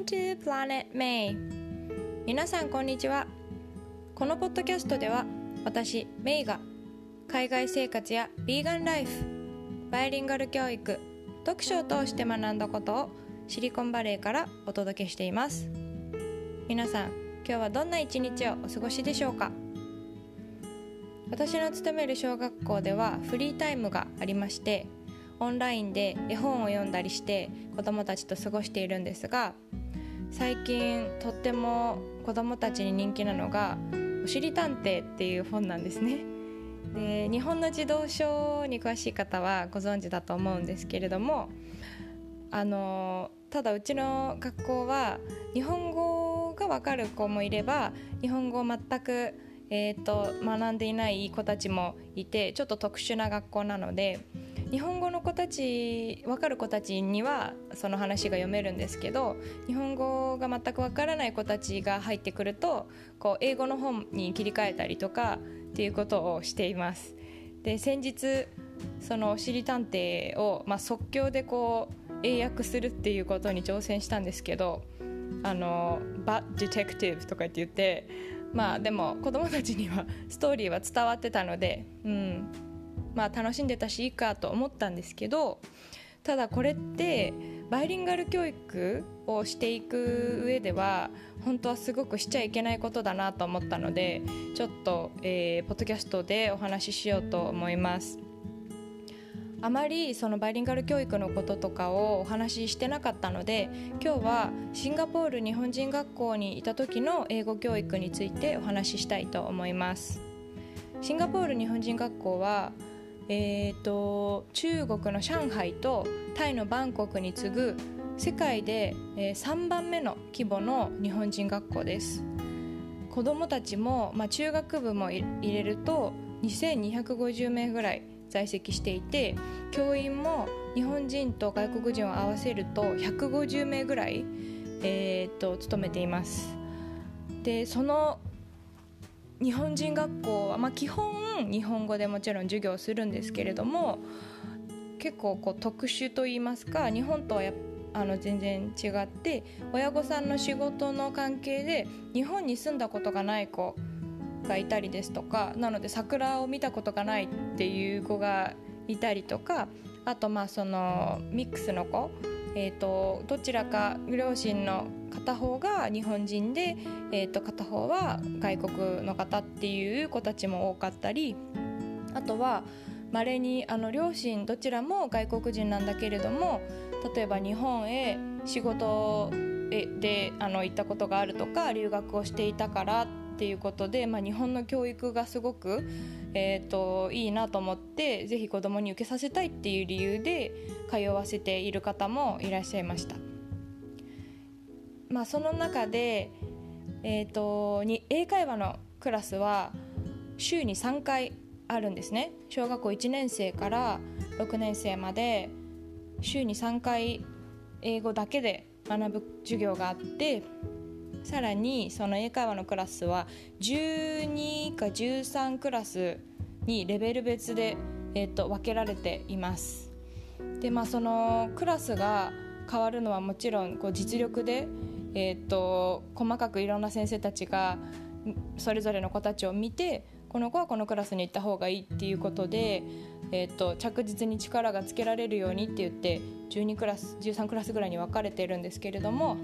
Welcome to Planet May. 皆さんこんにちは。このポッドキャストでは私メイが海外生活やビーガンライフバイリンガル教育読書を通して学んだことをシリコンバレーからお届けしています。皆さん今日はどんな一日をお過ごしでしょうか？私の勤める小学校ではフリータイムがありましてオンラインで絵本を読んだりして子どもたちと過ごしているんですが最近とっても子どもたちに人気なのが「おしりたんてい」っていう本なんですね。で日本の児童書に詳しい方はご存知だと思うんですけれどもあのただうちの学校は日本語が分かる子もいれば日本語を全く、えーと学んでいない子たちもいてちょっと特殊な学校なので日本語の子たち分かる子たちにはその話が読めるんですけど日本語が全く分からない子たちが入ってくるとこう英語の本に切り替えたりとかっていうことをしています。で先日そのおしりたんていを、まあ、即興でこう英訳するっていうことに挑戦したんですけどあの「バッ・ディテクティブ」とかって言ってまあでも子供たちにはストーリーは伝わってたので、うん、まあ、楽しんでたしいいかと思ったんですけどただこれってバイリンガル教育をしていく上では本当はすごくしちゃいけないことだなと思ったのでちょっと、えー、ポッドキャストでお話ししようと思います。あまりそのバイリンガル教育のこととかをお話ししてなかったので今日はシンガポール日本人学校にいた時の英語教育についてお話ししたいと思います。シンガポール日本人学校はえーと、中国の上海とタイのバンコクに次ぐ世界で、3番目の規模の日本人学校です。子どもたちも、まあ、中学部も入れると2250名ぐらい在籍していて教員も日本人と外国人を合わせると150名ぐらい、えーと勤めています。でその日本人学校は、まあ、基本日本語でもちろん授業するんですけれども結構こう特殊といいますか日本とはやっぱあの全然違って親御さんの仕事の関係で日本に住んだことがない子がいたりですとかなので桜を見たことがないっていう子がいたりとかあとまあそのミックスの子、えーと、どちらか両親の片方が日本人で、えー、と片方は外国の方っていう子たちも多かったりあとはまれにあの両親どちらも外国人なんだけれども例えば日本へ仕事であの行ったことがあるとか留学をしていたからていうことで、まあ、日本の教育がすごく、えーと、いいなと思ってぜひ子供に受けさせたいっていう理由で通わせている方もいらっしゃいました。まあ、その中で、えーと、に英会話のクラスは週に3回あるんですね小学校1年生から6年生まで週に3回英語だけで学ぶ授業があってさらにその英会話のクラスは12か13クラスにレベル別で、えーと、分けられています。でまあそのクラスが変わるのはもちろんこう実力でえーと、細かくいろんな先生たちがそれぞれの子たちを見てこの子はこのクラスに行った方がいいっていうことで、えーと、着実に力がつけられるようにって言って12クラス13クラスぐらいに分かれているんですけれども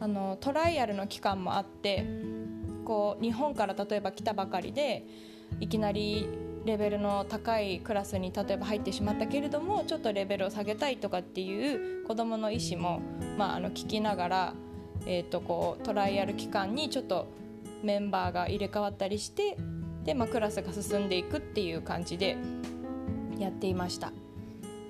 あのトライアルの期間もあってこう日本から例えば来たばかりでいきなりレベルの高いクラスに例えば入ってしまったけれどもちょっとレベルを下げたいとかっていう子どもの意思も、まあ、あの聞きながら、えー、とこうトライアル期間にちょっとメンバーが入れ替わったりしてで、まあ、クラスが進んでいくっていう感じでやっていました。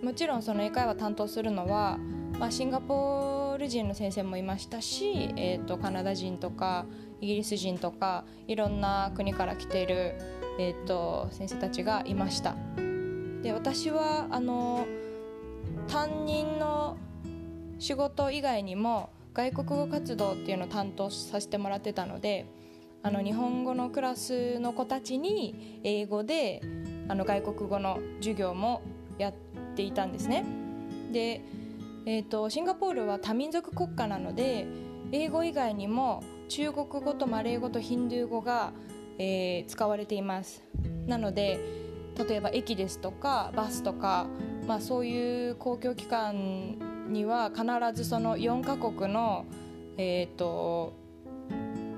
もちろんその英会話担当するのは、まあ、シンガポール人の先生もいましたし、えー、とカナダ人とかイギリス人とかいろんな国から来ているえーと、先生たちがいました。で私はあの担任の仕事以外にも外国語活動っていうのを担当させてもらってたのであの日本語のクラスの子たちに英語であの外国語の授業もやっていたんですね。でえーと、シンガポールは多民族国家なので英語以外にも中国語とマレー語とヒンドゥー語が、えー、使われています。なので例えば駅ですとかバスとか、まあ、そういう公共機関には必ずその4カ国の、えーと、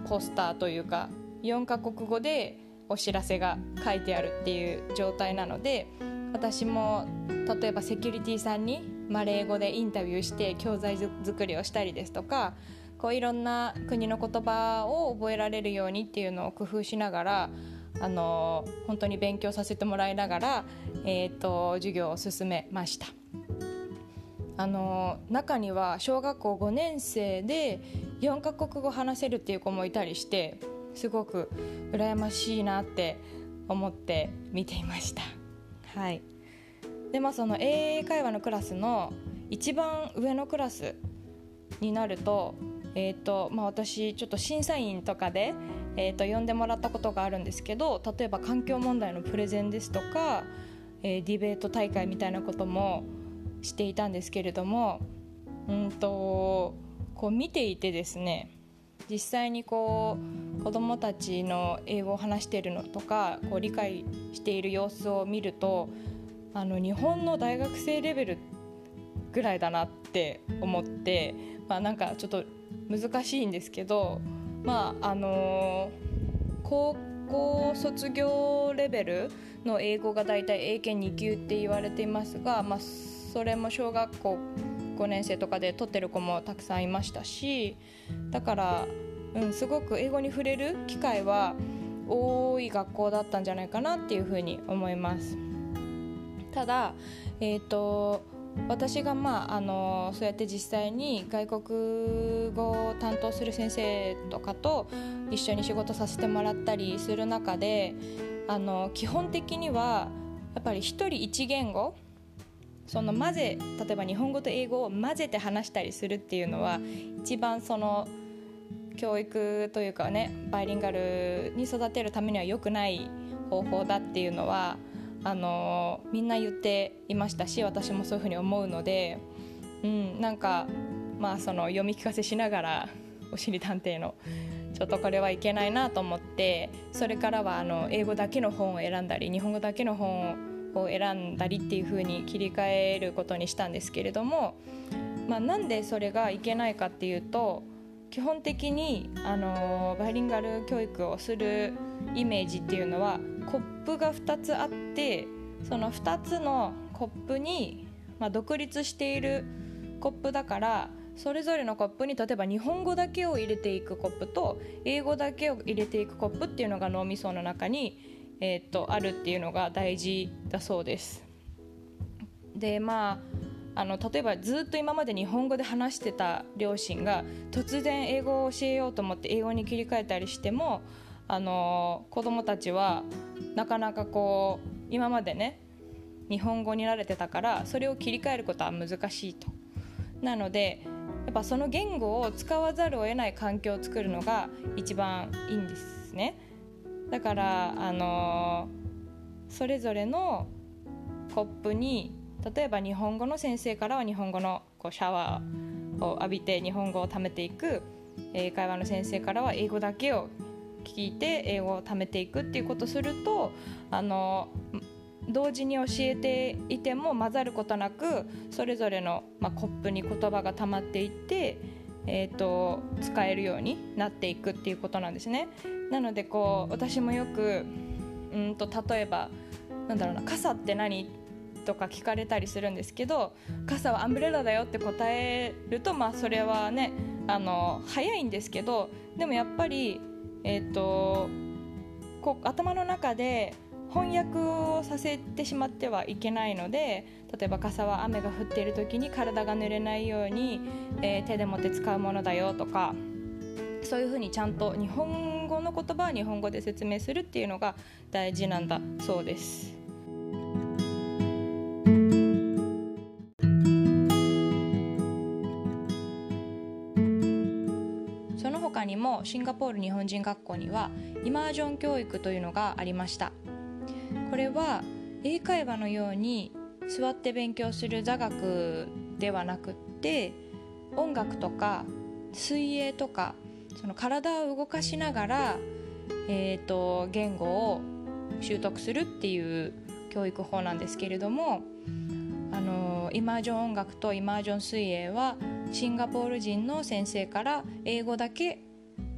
ポスターというか4カ国語でお知らせが書いてあるっていう状態なので私も例えばセキュリティさんにマレー語でインタビューして教材作りをしたりですとかこういろんな国の言葉を覚えられるようにっていうのを工夫しながらあの本当に勉強させてもらいながら、えーと、授業を進めました。あの中には小学校5年生で4カ国語話せるっていう子もいたりしてすごく羨ましいなって思って見ていました。はい。でまあその英会話のクラスの一番上のクラスになると,、えーとまあ、私ちょっと審査員とかで、えー、と呼んでもらったことがあるんですけど例えば環境問題のプレゼンですとか、えー、ディベート大会みたいなこともしていたんですけれどもうんとこう見ていてですね実際にこう子どもたちの英語を話しているのとかこう理解している様子を見るとあの日本の大学生レベルぐらいだなって思って、まあ、なんかちょっと難しいんですけど、まああの高校卒業レベルの英語がだいたい英検2級って言われていますが、まあ、それも小学校5年生とかで取ってる子もたくさんいましたしだから、うん、すごく英語に触れる機会は多い学校だったんじゃないかなっていうふうに思います。ただ、えーと、私が、まあ、あのそうやって実際に外国語を担当する先生とかと一緒に仕事させてもらったりする中であの基本的にはやっぱり一人一言語その混ぜ例えば日本語と英語を混ぜて話したりするっていうのは一番その教育というかねバイリンガルに育てるためには良くない方法だっていうのはあのみんな言っていましたし私もそういうふうに思うので、うん、なんか、まあ、その読み聞かせしながらおしり探偵のちょっとこれはいけないなと思ってそれからはあの英語だけの本を選んだり日本語だけの本を選んだりっていうふうに切り替えることにしたんですけれども、まあ、なんでそれがいけないかっていうと基本的にあのバイリンガル教育をするイメージっていうのはコップが2つあってその2つのコップに、まあ、独立しているコップだからそれぞれのコップに例えば日本語だけを入れていくコップと英語だけを入れていくコップっていうのが脳みその中に、えー、っとあるっていうのが大事だそうです。でまああの例えばずっと今まで日本語で話してた両親が突然英語を教えようと思って英語に切り替えたりしてもあの子供たちはなかなかこう今までね日本語に慣れてたからそれを切り替えることは難しいと。なのでやっぱその言語を使わざるを得ない環境を作るのが一番いいんですね。だからあのそれぞれのコップに例えば日本語の先生からは日本語のこうシャワーを浴びて日本語を貯めていく英会話の先生からは英語だけを聞いて英語を貯めていくっていうことをするとあの同時に教えていても混ざることなくそれぞれの、まあ、コップに言葉が溜まっていって、えーと、使えるようになっていくっていうことなんですね。なのでこう私もよくうんと例えばなんだろうな傘って何とか聞かれたりするんですけど傘はアンブレラだよって答えるとまあそれはねあの早いんですけどでもやっぱりえーと、こう頭の中で翻訳をさせてしまってはいけないので例えば傘は雨が降っている時に体が濡れないように、えー、手で持って使うものだよとかそういうふうにちゃんと日本語の言葉は日本語で説明するっていうのが大事なんだそうです。他にもシンガポール日本人学校にはイマージョン教育というのがありました。これは英会話のように座って勉強する座学ではなくって音楽とか水泳とかその体を動かしながら、えーと、言語を習得するっていう教育法なんですけれどものイマージョン音楽とイマージョン水泳はシンガポール人の先生から英語だけ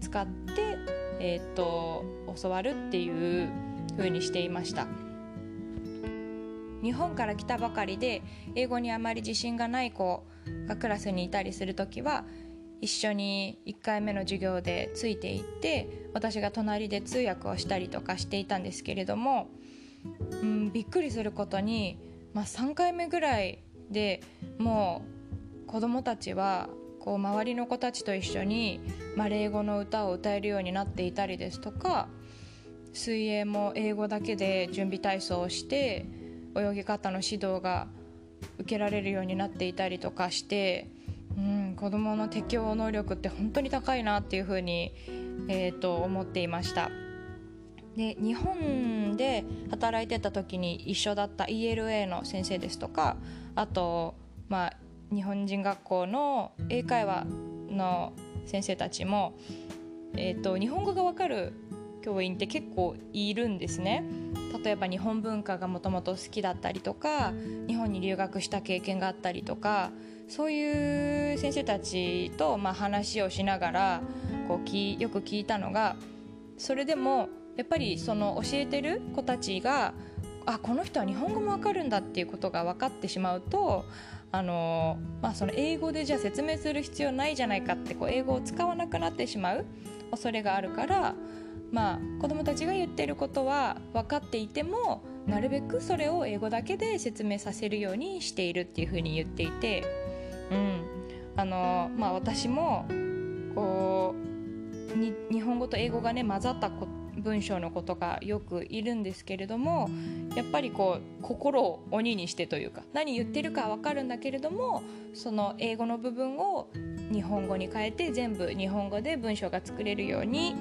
使って、えーと、教わるっていう風にしていました。日本から来たばかりで英語にあまり自信がない子がクラスにいたりする時は一緒に1回目の授業でついていって私が隣で通訳をしたりとかしていたんですけれども、うん、びっくりすることに、まあ、3回目ぐらいでもう子供たちはこう周りの子たちと一緒にマレー語の歌を歌えるようになっていたりですとか水泳も英語だけで準備体操をして泳ぎ方の指導が受けられるようになっていたりとかして、うん、子どもの適応能力って本当に高いなっていうふうに、えー、と思っていました。で日本で働いてた時に一緒だった ELA の先生ですとかあと、まあ、日本人学校の英会話の先生たちも、えーと、日本語が分かる教員って結構いるんですね。例えば日本文化がもともと好きだったりとか日本に留学した経験があったりとかそういう先生たちとまあ話をしながらこうきよく聞いたのがそれでもやっぱりその教えてる子たちがあこの人は日本語も分かるんだっていうことが分かってしまうとあのまあ、その英語でじゃあ説明する必要ないじゃないかってこう英語を使わなくなってしまう恐れがあるから、まあ、子どもたちが言ってることは分かっていてもなるべくそれを英語だけで説明させるようにしているっていうふうに言っていて、うん。あのまあ、私もこう日本語と英語がね混ざったこと文章のことがよくいるんですけれどもやっぱりこう心を鬼にしてというか何言ってるか分かるんだけれどもその英語の部分を日本語に変えて全部日本語で文章が作れるように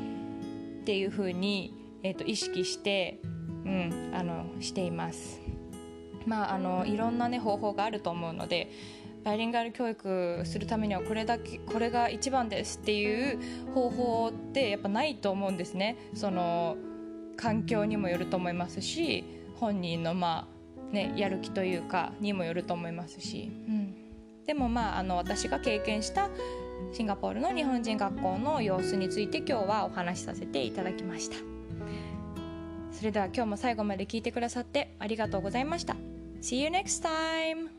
っていうふうに、えー、と意識して、うん、あのしています。まあ、あのいろんな、ね、方法があると思うのでバイリンガル教育するためにはこれだけこれが一番ですっていう方法ってやっぱないと思うんですね。その環境にもよると思いますし本人のまあねやる気というかにもよると思いますし、うん、でもまああの私が経験したシンガポールの日本人学校の様子について今日はお話しさせていただきました。それでは今日も最後まで聞いてくださってありがとうございました。See you next time!